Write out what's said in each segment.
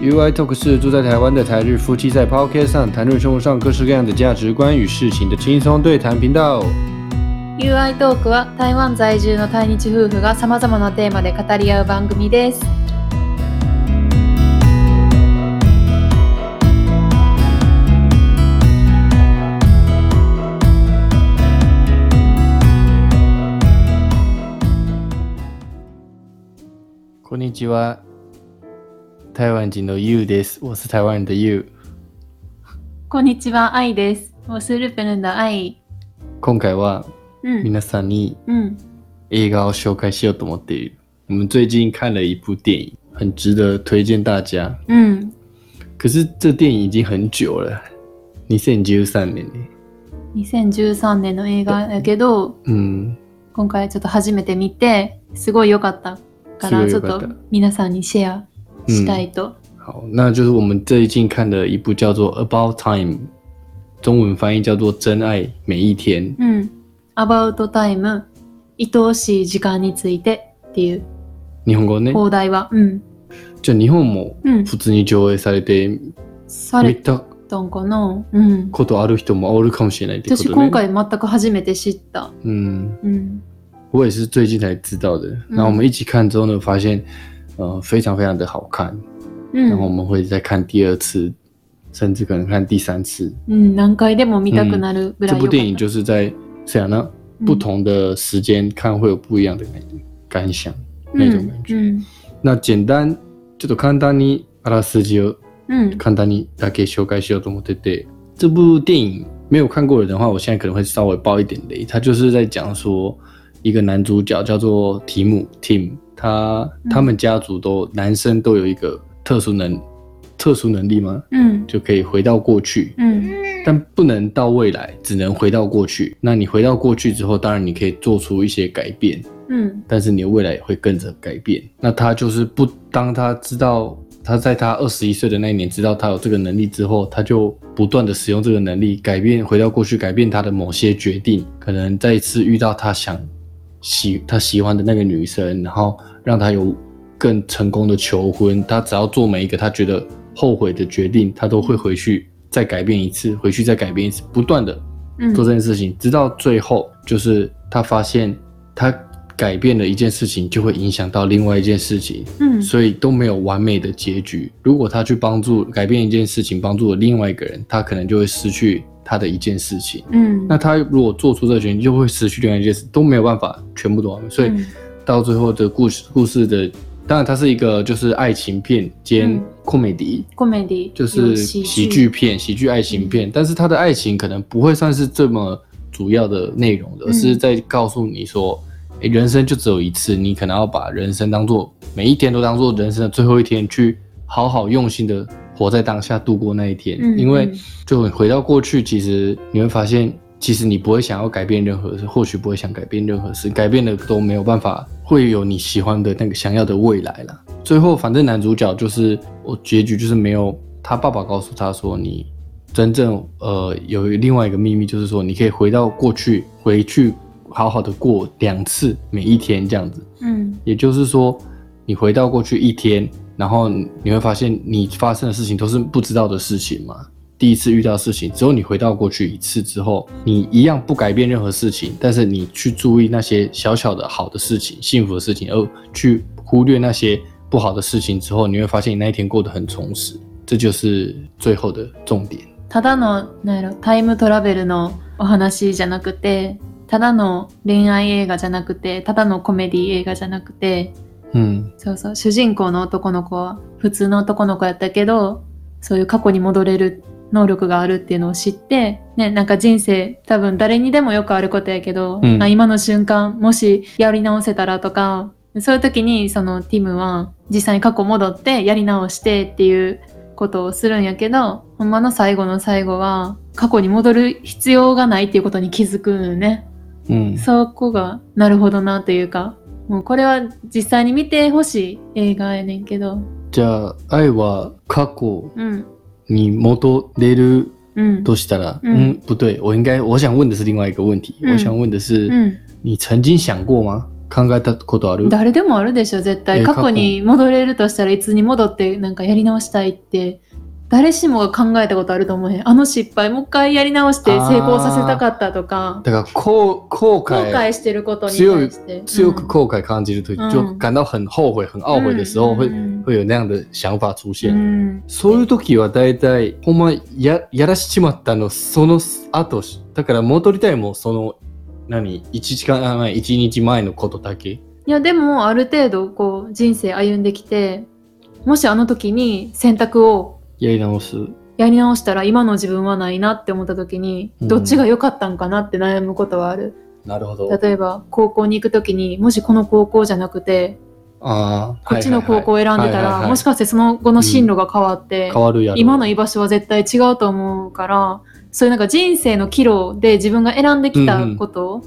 UI Talk 是住在台湾的台日夫妻在 Podcast 上谈论生活上各式各样的价值观与事情的轻松对谈频道。UI トークは台湾在住の対日夫婦がさまざまなテーマで語り合う番組です。こんにちは。台湾人の You です。我是台湾人的 You。こんにちは、愛です。我是日本人的愛。今回はうん。皆さんにうん。映画を紹介しようと思っている。我们最近看了一部电影，很值得推荐大家。うん。可是这电影已经很久了，2013年ね。2013年の映画やけど、嗯，今回ちょっと初めて見て、すごい良かったから、ちょっと皆さんにシェアしたいと。好，那就是我们最近看的一部叫做《About Time》，中文翻译叫做《真愛每一天》。うん。About Time 愛おしい時間についてっていう日本語ね？放題は、うん。じゃあ日本もうん。普通に上映されてされ見たたんかな？うん。ことある人もおるかもしれないってことね。私今回全く初めて知った。嗯，うん。我也是最近才知道的。然后我们一起看之后呢，发现呃非常非常的好看，うん。然后我们会再看第二次，甚至可能看第三次。うん、何回でも見たくなるぐらい良かった。这部电影就是在这样呢，嗯不同的时间看会有不一样的感感想那种感觉。うん。那简单ちょっと簡単にあらすじをうん。簡単にだけ紹介しようと思ってて，这部电影没有看过的人的话，我现在可能会稍微爆一点雷。他就是在讲说， 一个男主角叫做提姆 Tim，他嗯他们家族都男生都有一个特殊能特殊能力吗？うん。就可以回到过去，うん。但不能到未来，只能回到过去。那你回到过去之后，当然你可以做出一些改变，うん。但是你的未来也会跟着改变。那他就是不当他知道他在他二十一岁的那一年知道他有这个能力之后，他就不断的使用这个能力，改变回到过去，改变他的某些决定。可能再一次遇到他想 喜他喜欢的那个女生，然后让他有更成功的求婚。他只要做每一个他觉得后悔的决定，他都会回去再改变一次，回去再改变一次，不断的うん。做这件事情，直到最后，就是他发现他改变了一件事情，就会影响到另外一件事情，うん。所以都没有完美的结局。如果他去帮助改变一件事情，帮助了另外一个人，他可能就会失去 他的一件事情。うん。那他如果做出这个决定，就会失去另外一件事，都没有办法全部都完美。所以うん到最后的故事，故事的当然它是一个就是爱情片兼嗯 comedy，、コメディ就是喜喜剧片、喜剧爱情片，但是他的爱情可能不会算是这么主要的内容的，而是在告诉你说，诶，人生就只有一次，你可能要把人生当做每一天都当做人生的最后一天，去好好用心的 活在当下，度过那一天。嗯因为嗯就回到过去，其实你会发现，其实你不会想要改变任何事，或许不会想改变任何事，改变了都没有办法会有你喜欢的那个想要的未来了。最后，反正男主角就是我结局就是没有他爸爸告诉他说，你真正呃有另外一个秘密，就是说你可以回到过去，回去好好的过两次每一天这样子。嗯。也就是说，你回到过去一天，然后你会发现你发生的事情都是不知道的事情嘛。第一次遇到事情，只有你回到过去一次之后，你一样不改变任何事情，但是你去注意那些小小的好的事情、幸福的事情，而去忽略那些不好的事情之后，你会发现你那一天过得很充实。这就是最后的重点。ただの、なんやろ、タイムトラベルのお話じゃなくて、ただの恋愛映画じゃなくて、ただのコメディ映画じゃなくて、 嗯そうそう、主人公の男の子は普通の男の子やったけど、そういう過去に戻れる能力があるっていうのを知って、ね、なんか人生多分誰にでもよくあることやけど、うん。あ今の瞬間もしやり直せたらとか、そういう時にそのティムは実際に過去戻ってやり直してっていうことをするんやけど、ほんまの最後の最後は過去に戻る必要がないっていうことに気づくのよね。嗯そこがなるほどなというか、もうこれは実際に見てほしい映画やねんけど、じゃあ愛は過去うん、に戻れるうん、としたら，嗯嗯，不对，我应该我想问的是另外一个问题，嗯我想问的是，うん。你曾经想过吗？考えたことある？誰でもあるでしょ絶対。え過去に戻れるとしたらいつに戻ってなんかやり直したいって誰しもが考えたことあると思う。へんあの失敗もう一回やり直して成功させたかったとか。だから後後後悔。悔してることに対して。強く後悔感じるとうん就感到很后悔、很懊悔的时候，会うん。会有那样的想法出う现。んそういう時は大体ほんまややらしちまったのその後だから戻りたいもその何1時間前1日前のことだけ。いやでもある程度こう人生歩んできてもしあの時に選択をやり直す。やり直したら今の自分はないなって思った時にうんどっちが良かったんかなって悩むことはある、なるほど。例えば高校に行く時にもしこの高校じゃなくてああ、こっちの高校を選んでたらもしかしてその後の進路が変わって変わるやろ。今の居場所は絶対違うと思うからそういうなんか人生の岐路で自分が選んできたこと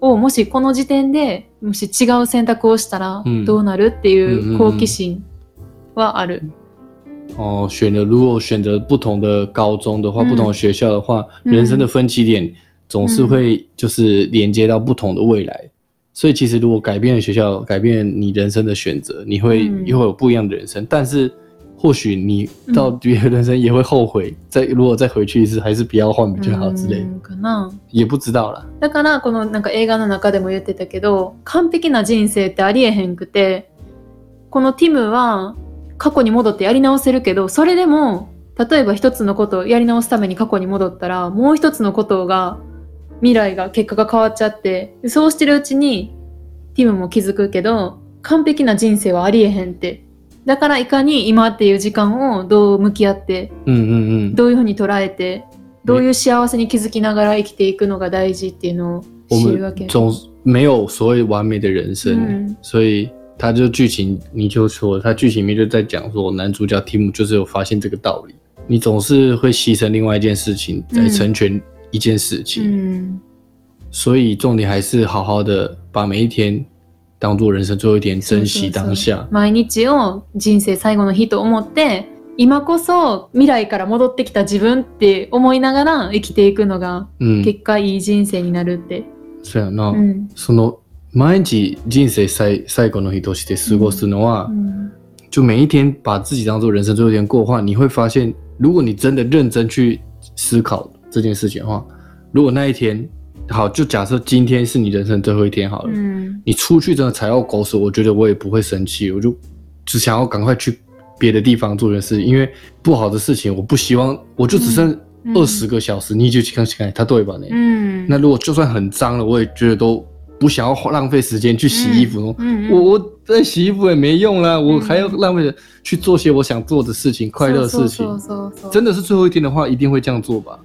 をもしこの時点でもし違う選択をしたらうんどうなるっていうんうんううん好奇心はある。哦，选了如果选择不同的高中的话，嗯不同的学校的话，嗯人生的分岐点总是会就是连接到不同的未来。所以其实如果改变了学校，改变你人生的选择，你会嗯又会有不一样的人生。但是或许你到别的人生也会后悔，再如果再回去一次，还是不要换比较好之类的，うんかな也不知道啦。だからこのなんか映画の中でも言ってたけど完璧な人生ってありえへんくてこのティムは 過去に戻ってやり直せるけどそれでも例えば一つのことをやり直すために過去に戻ったらもう一つのことが未来が結果が変わっちゃってでそうしてるうちにティムも気づくけど完璧な人生はありえへんって。だからいかに今っていう時間をどう向き合って嗯嗯嗯，どういうふうに捉えてどういう幸せに気づきながら生きていくのが大事っていうのを我知るわけ。们。总没有所谓完美的人生，嗯所以他就剧情你就说，他剧情里面就在讲说，男主角提姆就是有发现这个道理，你总是会牺牲另外一件事情来嗯成全一件事う情，ん所以重点还是好好的把每一天当做人生最后一天，珍惜当下。毎日を人生最後の日と思って今こそ未来から戻ってきた自分って思いながら生きていくのが嗯，結果いい人生になるって。そうやな。うんその 毎日人生最最後の日として過ごすのは，うん就每一天把自己当做人生最后一天过的话，你会发现，如果你真的认真去思考这件事情的话，如果那一天好，就假设今天是你人生最后一天好了，うん你出去真的踩到狗屎，我觉得我也不会生气，我就只想要赶快去别的地方做件事，因为不好的事情我不希望，我就只剩嗯二十个小时，你就看看他对吧？呢？うん那如果就算很脏了，我也觉得都 不想要花浪费时间去洗衣服。うん我我在洗衣服也没用啦，我还要浪费去做些我想做的事情、快乐的事情そう。そうそうそう真的是最后一天的话，一定会这样做吧？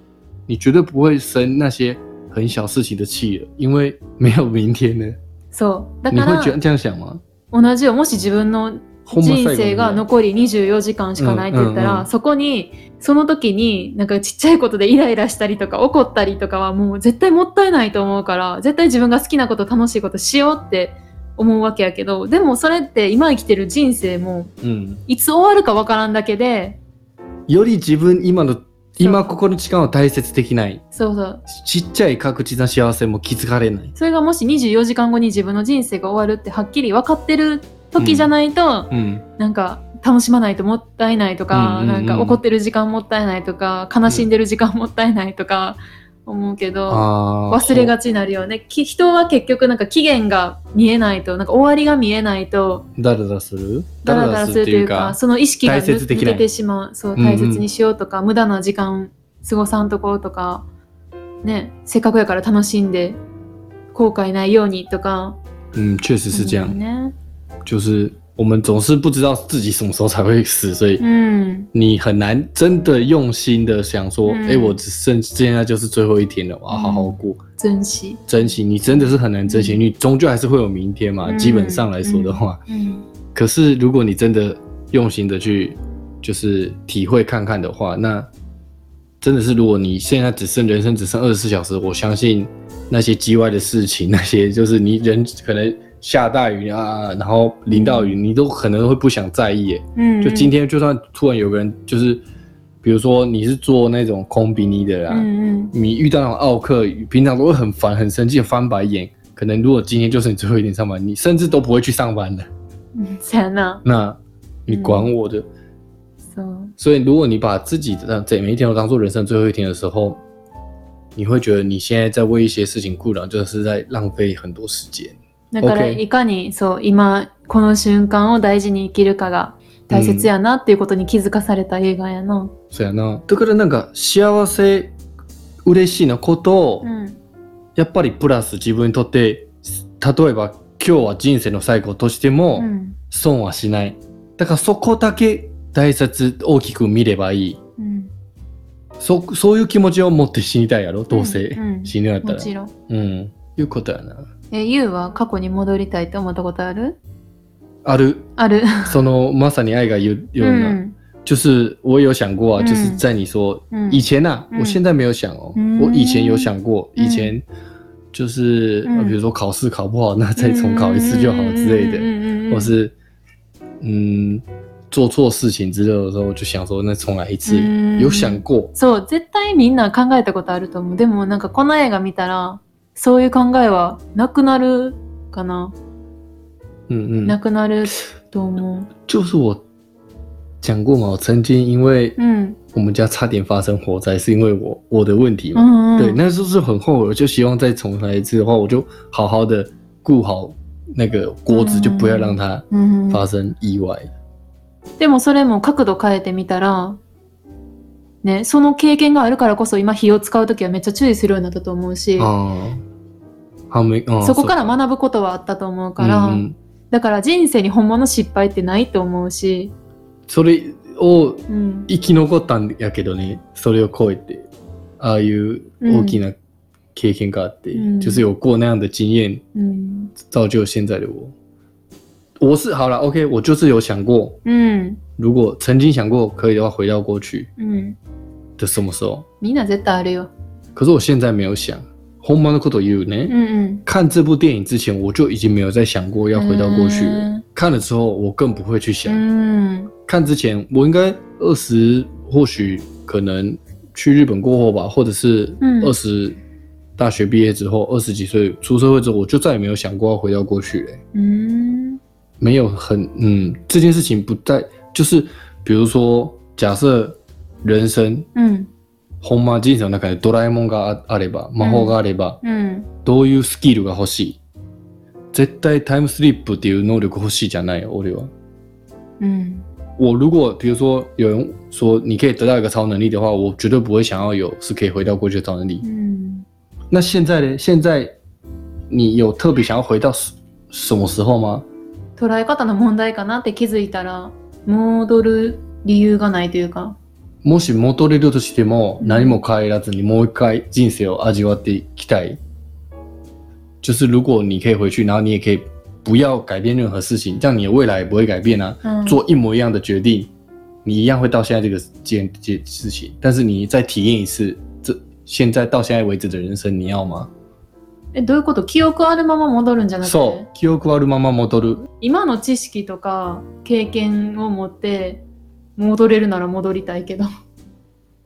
你绝对不会生那些很小事情的气了，因为没有明天呢。そうだから你会觉得这样想吗？同じよもし自分のほんま最後の 人生が残り24時間しかないって言ったら、うんうんうん。そこにその時になんかちっちゃいことでイライラしたりとか怒ったりとかはもう絶対もったいないと思うから絶対自分が好きなこと楽しいことしようって思うわけやけどでもそれって今生きてる人生も嗯，いつ終わるかわからんだけでより自分今の今ここの時間を大切できない。そうそう。ちっちゃい確実な幸せも気づかれない。それがもし24時間後に自分の人生が終わるってはっきり分かってる時じゃないと、嗯なんか楽しまないともったいないとか、うんうんうん。なんか怒ってる時間もったいないとか悲しんでる時間もったいないとか思うけど、啊，忘れがちになるよね。き人は結局なんか期限が見えないとなんか終わりが見えないとダラダラする？ダラダラするというかその意識が大抜けてしまう。そううんうん。大切にしようとか、無駄な時間過ごさんとこうとかねせっかくやから楽しんで後悔ないようにとか。嗯，确实是这样。ね就是我们总是不知道自己什么时候才会死，所以うん你很难真的用心的想说，哎、嗯我只剩现在就是最后一天了，我要好好过，珍惜珍惜。你真的是很难珍惜，嗯你终究还是会有明天嘛。嗯基本上来说的话，うん可是如果你真的用心的去就是体会看看的话，那真的是如果你现在只剩人生只剩二十四小时，我相信那些叽歪的事情，那些就是你人可能 下大雨啊，然后淋到雨，你都可能会不想在意耶。うん就今天，就算突然有个人，就是比如说你是做那种空比尼的啦，うんうん你遇到那种奥克，平常都会很烦、很生气、翻白眼。 可能如果今天就是你最后一天上班，你甚至都不会去上班的。うん、そやな。那你管我的？そう。所以如果你把自己的这每一天都当做人生最后一天的时候，你会觉得你现在在为一些事情苦恼，就是在浪费很多时间。 だから、いかに、そう、今、この瞬間を大事に生きるかが大切やなっていうことに気づかされた映画やな。そうやな。だからなんか幸せ、嬉しいなことを、うん。やっぱりプラス自分にとって、例えば今日は人生の最後としても、うん。損はしない。だからそこだけ大切、大きく見ればいい。うん。そ、そういう気持ちを持って死にたいやろどうせ、うんうん死ぬんやったら。もちろん。うん。いうことやな。え、ゆうは過去に戻りたいって思ったことある？ある。ある。その、まさに愛が言うような。うん。就是我有想过啊，嗯就是在你说、嗯以前啊，嗯我现在没有想哦，嗯我以前有想过，嗯以前。就是、比如说考试考不好，那再重考一次就好之类的，うん。うん。うん。うん。或是嗯做错事情之类的时候，我就想说那重来一次，嗯。有想过，そう、絶対みんな考えたことあると思う。でもなんかこの映画見たら、そういう考えはなくなるかな？嗯嗯，なくなると思う。就是我讲过嘛，我曾经因为うん。我们家差点发生火灾，是因为我我的问题う嘛，んうん。对，那时候是很后悔，我就希望再重来一次的话，我就好好的顾好那个锅子，嗯就不要让它うん发生意外。でもそれも角度変えてみたら、ね、その経験があるからこそ今火を使うときはめっちゃ注意するようになったと思うし、そこから学ぶことはあったと思うから、うんうんだから人生に本物失敗ってないと思うし、それをうん。生き残ったんやけどね、それを超えて、ああいう大きな経験があって，嗯就是有过那样的经验，うん。造就现在的我。我是好了，OK，我就是有想过，うん。如果曾经想过可以的话，回到过去うん。的什么时候？みんな絶対あるよ。可是我现在没有想。本物のこと言うね。うんうん。看这部电影之前，我就已经没有再想过要回到过去了。嗯看了之后，我更不会去想。うん。看之前，我应该二十，或许可能去日本过后吧，或者是嗯二十大学毕业之后，二十几岁出社会之后，我就再也没有想过要回到过去了、うん。没有很嗯，这件事情不在，就是比如说，假设人生うん。ほんま人生の中でドラえもんがああれば、魔法があれば、うん。どういうスキルが欲しい？絶対タイムスリップっていう能力欲しいじゃないよ、俺は。うん。我如果比如说有人说你可以得到一个超能力的话，我绝对不会想要有是可以回到过去的超能力。うん。那现在呢？现在你有特别想要回到什什么时候吗？捉え方の問題かなって気づいたら、戻る理由がないというか。もし戻れるとしてもうん何も変えらずにもう一回人生を味わっていきたい。就是如果你可以回去，然后你也可以不要改变任何事情，这样你的未来也不会改变啊。うん。做一模一样的决定，你一样会到现在这个件件事情，但是你再体验一次这现在到现在为止的人生，你要吗？え、どういうこと？記憶あるまま戻るんじゃなくて？そう、記憶あるまま戻る。今の知識とか経験を持って戻れるなら戻りたいけど。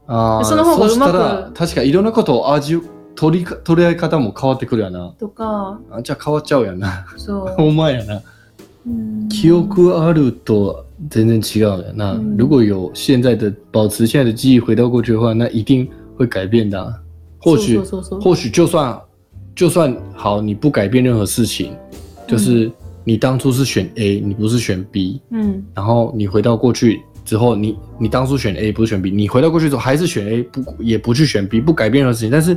ああ、その方がそうしたうまら確かいろんなことを味取りか取り合い方も変わってくるやな。とか、あじゃあ変わっちゃうやな。そう。ほんまやな。うん記憶あると全然違うやな。嗯如果有现在的保持现在的记忆回到过去的话，那一定会改变的啊、或许或许就算就算好，你不改变任何事情，就是你当初是选 A，你不是选 B，うん。然后你回到过去之后，你你当初选 A 不是选 B，你回到过去之后还是选 A，不也不去选 B，不改变任何事情，但是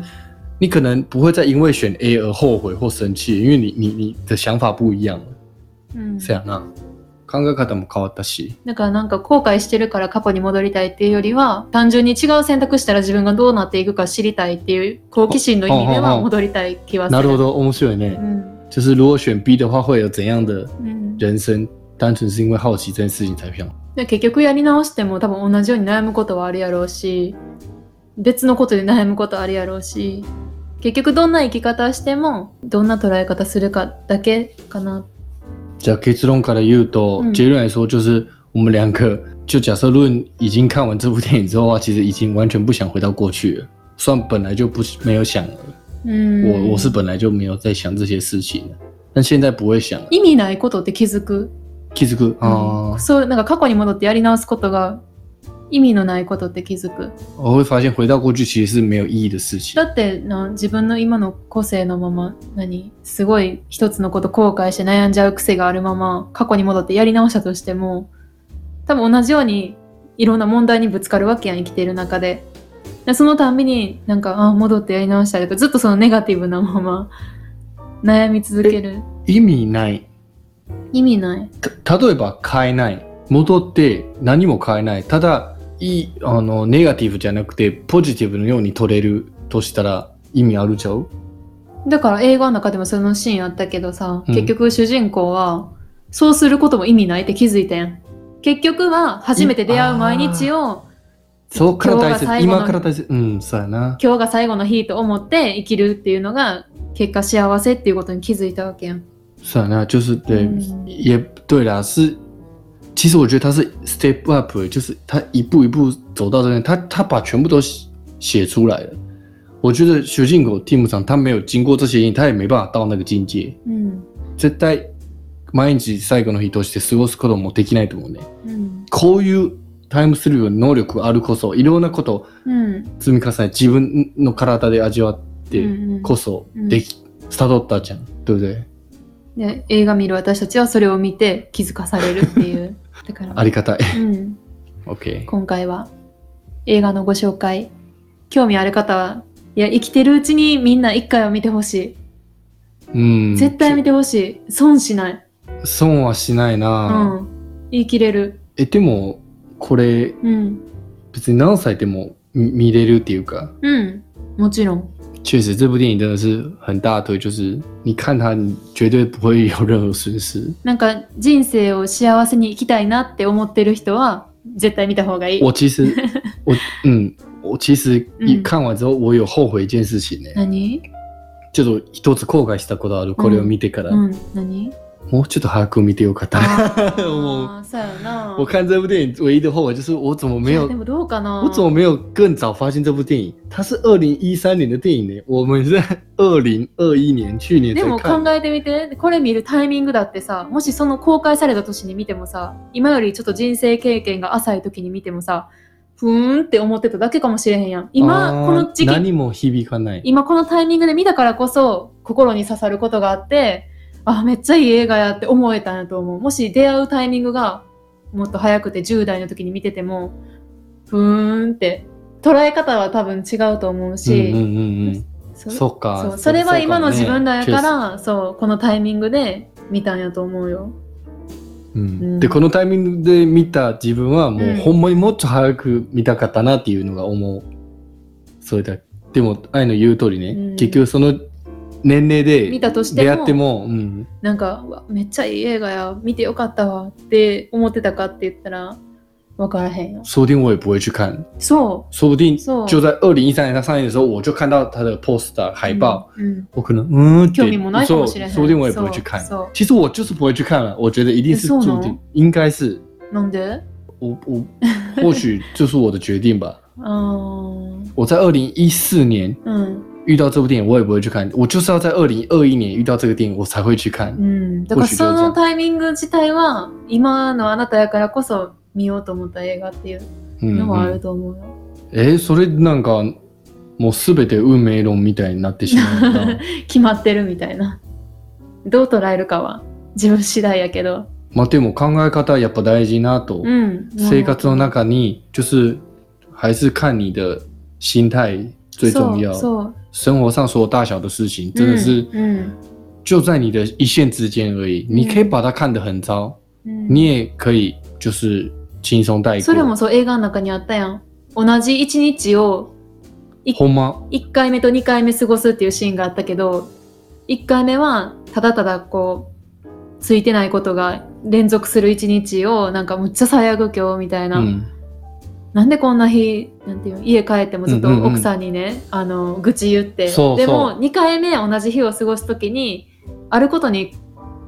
你可能不会再因为选 A 而后悔或生气，因为你你你的想法不一样了。うん这样な。 考え方も変わったし。だからなんか後悔してるから過去に戻りたいっていうよりは単純に違う選択したら自分がどうなっていくか知りたいっていう好奇心の意味では戻りたい気はする。なるほど、面白いね。うん。就是如果选 B 的话，会有怎样的うん、人生？单纯是因为好奇这件事情才想。で結局やり直しても多分同じように悩むことはあるやろうし別のことで悩むことあるやろうし結局どんな生き方してもどんな捉え方するかだけかな。假结论から言うと，嗯结论来说就是我们两个就假设论已经看完这部电影之后啊，其实已经完全不想回到过去了，算本来就不没有想了。うん我我是本来就没有在想这些事情的，但现在不会想了。意味ないことって気づく？気づく啊、そう、なんか過去に戻ってやり直すことが意味のないことって気づく。我会发现回到过去其实是没有意义的事情だ。ってな自分の今の個性のまま何すごい一つのこと後悔して悩んじゃう癖があるまま過去に戻ってやり直したとしても多分同じようにいろんな問題にぶつかるわけやん生きている中ででそのたんびになんかあ戻ってやり直したりとかずっとそのネガティブなまま悩み続ける意味ない。意味ないた例えば変えない。戻って何も変えない。ただ、いい、あの、ネガティブじゃなくて、ポジティブのように取れるとしたら意味あるちゃう？だから映画の中でもそのシーンあったけどさ、うん結局主人公はそうすることも意味ないって気づいたやん結局は初めて出会う毎日をそっから大切今日が。最後の今から大切。うん、そうやな。今日が最後の日と思って生きるっていうのが結果幸せっていうことに気づいたわけやん。是啊，那就是对，嗯也对啦。是，其实我觉得他是 step up，就是他一步一步走到这边，他他把全部都写写出来了。我觉得学进口 team 上他没有经过这些，他也没办法到那个境界。うん。絶対毎日最後の日として過ごすこともできないと思うね。うん。こういうタイムスリーの能力あるこそ、いろんなこと。積み重ね、自分の体で味わってうんこそでき、スタートったじゃん。对不对？で映画見る私たちはそれを見て気づかされるっていう。だから、ありがたい。うん、OK。今回は映画のご紹介。興味ある方は、いや、生きてるうちにみんな一回は見てほしうん。い。絶対見てほしい。損しない。損はしないうな、ん。言い切れる。えでもこれうん。別に何歳でも見見れるっていうかうん。もちろん。确实这部电影真的是很大推就是你看它你绝对不会有任何损失。なんか人生を幸せに生きたいなって思ってる人は絶対見た方がいい。我其实我嗯我其实一嗯看完之后我有后悔一件事情ね、何？ちょっと一つ後悔したことあるこれを見てから、うん、何？もうちょっと早く見てよかったあもうあー、そうやな。我看这部电影唯一的后悔就是我怎么没有でもどうかな我怎么没有更早发现这部电影？它是二零一三年的电影呢，我们是在二零二一年去年でも考。えてみて、これ見るタイミングだってさ、もしその公開された年に見てもさ、今よりちょっと人生経験が浅い時に見てもさ、ふーんって思ってただけかもしれへんやん。今、あーこの時期、何も響かない。今このタイミングで見たからこそ、心に刺さることがあって、あ、めっちゃいい映画やって思えたんやと思う。もし出会うタイミングがもっと早くて10代の時に見てても、ふーんって、捉え方は多分違うと思ううんし、うんうんうん。そそっか。それは今の自分らやかそうね。ら、そう、このタイミングで見たんやと思うよ。ううんん、でこのタイミングで見た自分はもう、うんほんまにもっと早く見たかったなっていうのが思う。それだ。でも愛の言う通りね、うん結局その年齢で見たとしても出会っても、うん、なんか、めっちゃいい映画や、見てよかったわって思ってたかって言ったら、わからへんよ。说不定我也不会去看，そ说不定そう就在二零一三年它上映的时候，我就看到它的 poster う。海报。うん。我可能嗯，興味もないかもしれへん说说不定我也不会去看。そう其实我就是不会去看了，我觉得一定是注定，应该是なんで？我我或许就是我的决定吧。あー我在二零一四年うん。遇到这部电影，我也不会去看，我就是要在二零二一年遇到这个电影，我才会去看。うん。だからそのタイミング自体は、今のあなたやからこそ見ようと思った映画っていううん、のはあうん、ると思うよ。えーそれなんかもうすべて運命論みたいになってしまうな。決まってるみたいな。どう捉えるかは自分次第やけど。まあでも考え方やっぱ大事なと。うん。生活の中に就是还是看你的心态最重要。生活上所有大小的事情，真的是うん就在你的一线之间而已。你可以把它看得很糟，うん你也可以就是轻松带それも过。そう映画の中にあったやん。同じ一日をほんま？1回目と2回目過ごすっていうシーンがあったけど1回目はただただこうついてないことが連続する一日をなんかむっちゃ最悪今日みたいな、うんなんでこんな日なんていうの家帰ってもずっとうんうんうん奥さん。にね、あの愚痴言って。でも2回目同じ日を過ごす時にあることに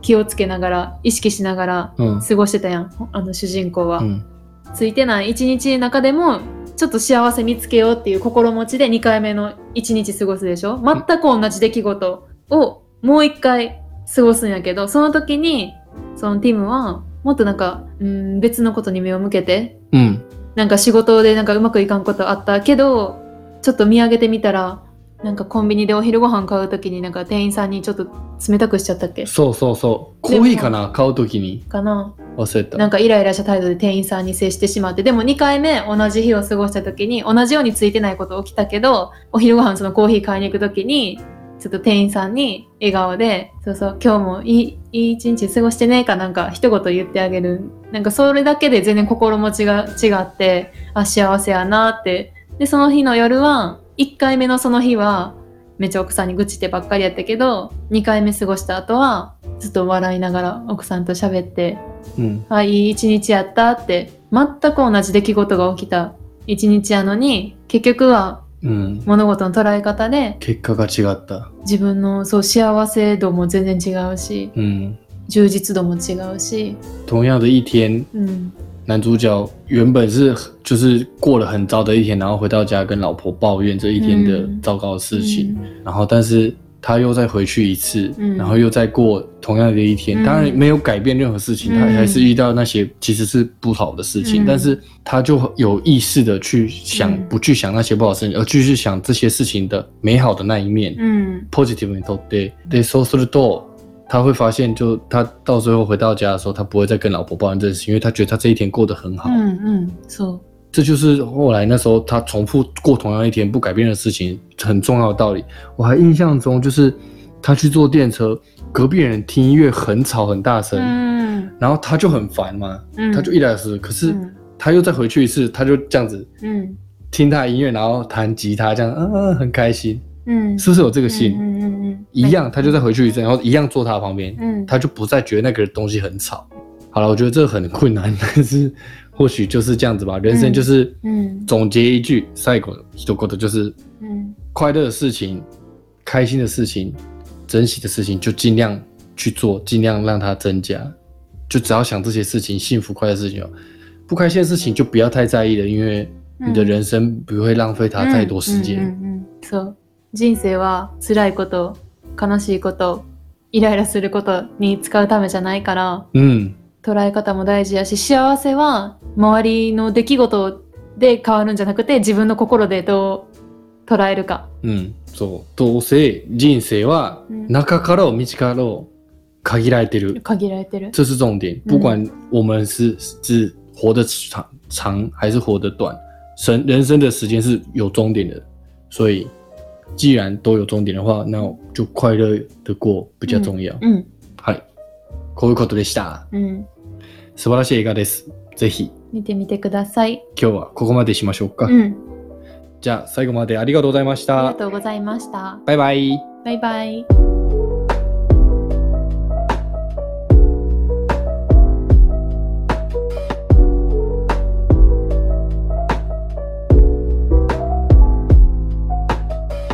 気をつけながら意識しながらうん。過ごしてたやんあの主人公は。うん。ついてない一日の中でもちょっと幸せ見つけようっていう心持ちで2回目の1日過ごすでしょ？全く同じ出来事をもう1回過ごすんやけどその時にそのティムはもっとなんかうん別のことに目を向けて。うん。なんか仕事でなんかうまくいかんことあったけどちょっと見上げてみたらなんかコンビニでお昼ご飯買う時になんか店員さんにちょっと冷たくしちゃったっけ？そうそうそう。コーヒーかな？買うときにかな忘れた。なんかイライラした態度で店員さんに接してしまってでも2回目同じ日を過ごした時に同じようについてないこと起きたけどお昼ご飯そのコーヒー買いに行く時にちょっと店員さんに笑顔で「そうそう今日もいいいい一日過ごしてね」かなんか一言言ってあげるなんかそれだけで全然心持ちが違ってあ幸せやなってでその日の夜は1回目のその日はめっちゃ奥さんに愚痴ってばっかりやったけど2回目過ごした後はずっと笑いながら奥さんと喋ってうん。あいい一日やったって全く同じ出来事が起きた一日やのに結局はうん。物事の捉え方で結果が違った。自分のそう幸せ度も全然違うし嗯，充実度も違うし、同样的一天，うん、男主角原本是就是过了很糟的一天，然后回到家跟老婆抱怨这一天的嗯。糟糕的事情，嗯。然后但是他又再回去一次，嗯然后又再过同样的一天，嗯当然没有改变任何事情，嗯他还是遇到那些其实是不好的事情，嗯但是他就有意识的去想，嗯不去想那些不好的事情，而继续想这些事情的美好的那一面。うん、 positive にとってでそうすると他会发现，就他到最后回到家的时候，他不会再跟老婆抱怨这件事情，因为他觉得他这一天过得很好。うん、うん、そう。 这就是后来那时候他重复过同样一天不改变的事情很重要的道理。我还印象中，就是他去坐电车，隔壁人听音乐很吵很大声，うん、然后他就很烦嘛，うん、他就一来是，可是うん、他又再回去一次，他就这样子うん、听他的音乐，然后弹吉他，这样嗯、嗯很开心，うん、是不是有这个信？うん、うん、うん、一样，他就再回去一次，然后一样坐他旁边，うん、他就不再觉得那个东西很吵。 好了，我觉得这很困难，但是或许就是这样子吧。人生就是うん、总结一句，最後一言就是うん、快乐的事情、开心的事情、珍惜的事情，就尽量去做，尽量让它增加。就只要想这些事情，幸福快乐的事情哦，不开心的事情就不要太在意了，因为你的人生不会浪费它太多时间。うんうんうんうんそう人生は辛いこと悲しいことイライラすることに使うためじゃないから嗯， 捉え方も大事やし幸せは周りの出来事で変わるんじゃなくて自分の心でどう捉えるか。うん、そう。どうせ人生はうん中からを道からを限られてる。限られてる。这是重点。不管我们是是活得长长还是活得短，生人生的时间是有终点的。所以，既然都有终点的话，那就快乐的过比较重要。うん。はい。こういうことでした。うん。素晴らしい映画です。ぜひ見てみてください。今日はここまでしましょうか。うん。じゃあ最後までありがとうございましたありが。とうございました。バイバイ。バイバイ。